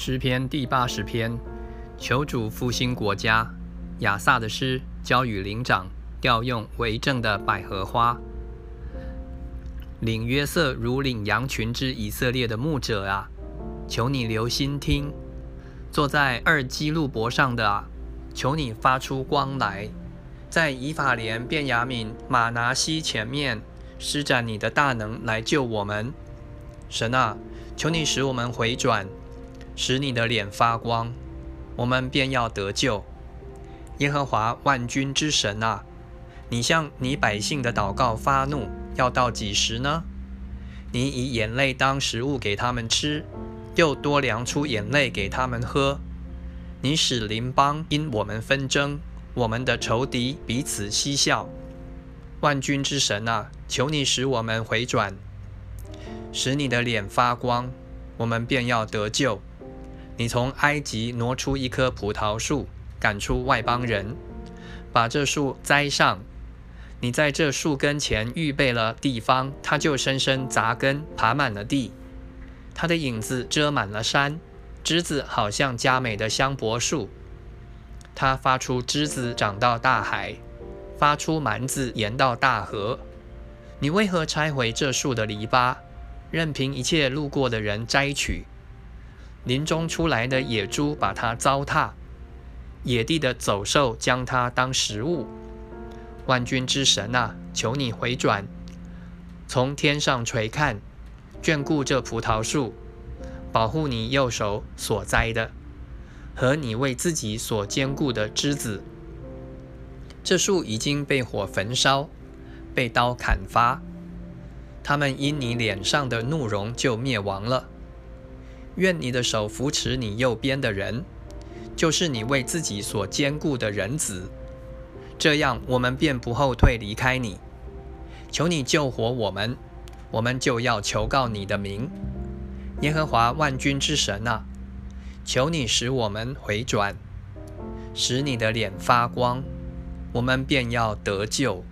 诗篇第八十篇，求主复兴国家。亚萨的诗，交与灵长，调用为政的百合花。领约瑟如领羊群之以色列的牧者啊，求你留心听。坐在二基路伯上的啊，求你发出光来，在以法莲、便雅悯、马拿西前面施展你的大能来救我们。神啊，求你使我们回转。使你的脸发光，我们便要得救。耶和华万军之神啊，你向你百姓的祷告发怒，要到几时呢？你以眼泪当食物给他们吃，又多量出眼泪给他们喝。你使邻邦因我们纷争，我们的仇敌彼此嬉笑。万军之神啊，求你使我们回转，使你的脸发光，我们便要得救。你从埃及挪出一棵葡萄树，赶出外邦人，把这树栽上。你在这树根前预备了地方，它就深深扎根，爬满了地。它的影子遮满了山，枝子好像佳美的香柏树。它发出枝子长到大海，发出蛮子延到大河。你为何拆毁这树的篱笆，任凭一切路过的人摘取？林中出来的野猪把它糟蹋，野地的走兽将它当食物。万军之神啊，求你回转，从天上垂看，眷顾这葡萄树，保护你右手所栽的和你为自己所坚固的枝子。这树已经被火焚烧，被刀砍伐，他们因你脸上的怒容就灭亡了。愿你的手扶持你右边的人，就是你为自己所坚固的人子，这样我们便不后退离开你。求你救活我们，我们就要求告你的名。耶和华万军之神啊，求你使我们回转，使你的脸发光，我们便要得救。